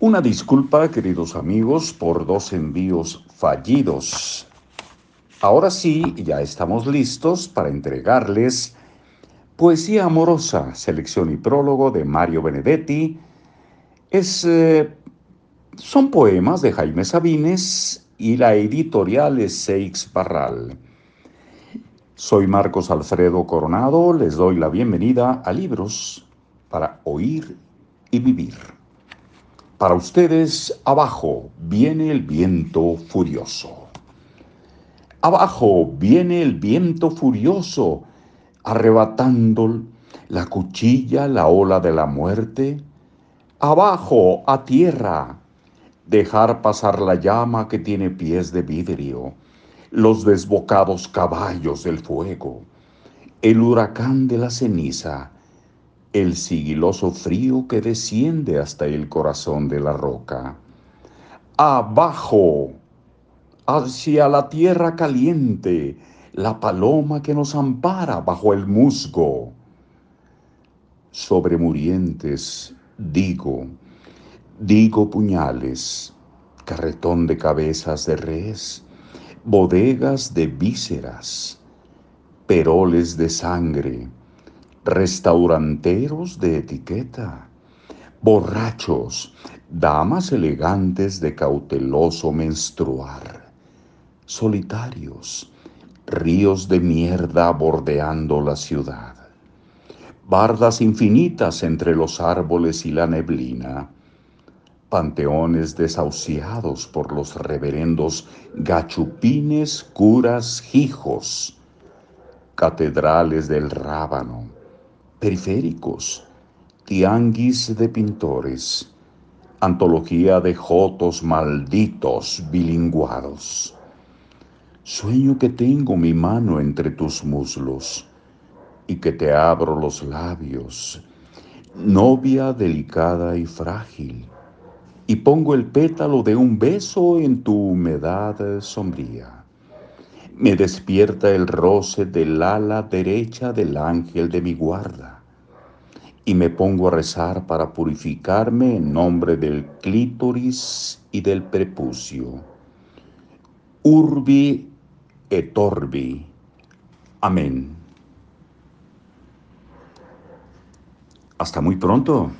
Una disculpa, queridos amigos, por dos envíos fallidos. Ahora sí, ya estamos listos para entregarles Poesía Amorosa, selección y prólogo de Mario Benedetti. Es, eh, son poemas de Jaime Sabines y la editorial es Seix Barral. Soy Marcos Alfredo Coronado, les doy la bienvenida a Libros para Oír y Vivir. Para ustedes, abajo viene el viento furioso. Abajo viene el viento furioso, arrebatando la cuchilla, la ola de la muerte. Abajo, a tierra, dejar pasar la llama que tiene pies de vidrio, los desbocados caballos del fuego, el huracán de la ceniza, el sigiloso frío que desciende hasta el corazón de la roca. Abajo, hacia la tierra caliente, la paloma que nos ampara bajo el musgo. Sobre murientes digo, digo puñales, carretón de cabezas de res, bodegas de vísceras, peroles de sangre, restauranteros de etiqueta, borrachos, damas elegantes de cauteloso menstruar, solitarios, ríos de mierda bordeando la ciudad, bardas infinitas entre los árboles y la neblina, panteones desahuciados por los reverendos gachupines, curas, hijos, catedrales del rábano, periféricos, tianguis de pintores, antología de jotos malditos bilinguados. Sueño que tengo mi mano entre tus muslos y que te abro los labios, novia delicada y frágil, y pongo el pétalo de un beso en tu humedad sombría me despierta el roce del ala derecha del ángel de mi guarda, y me pongo a rezar para purificarme en nombre del clítoris y del prepucio. Urbi et orbi. Amén. Hasta muy pronto.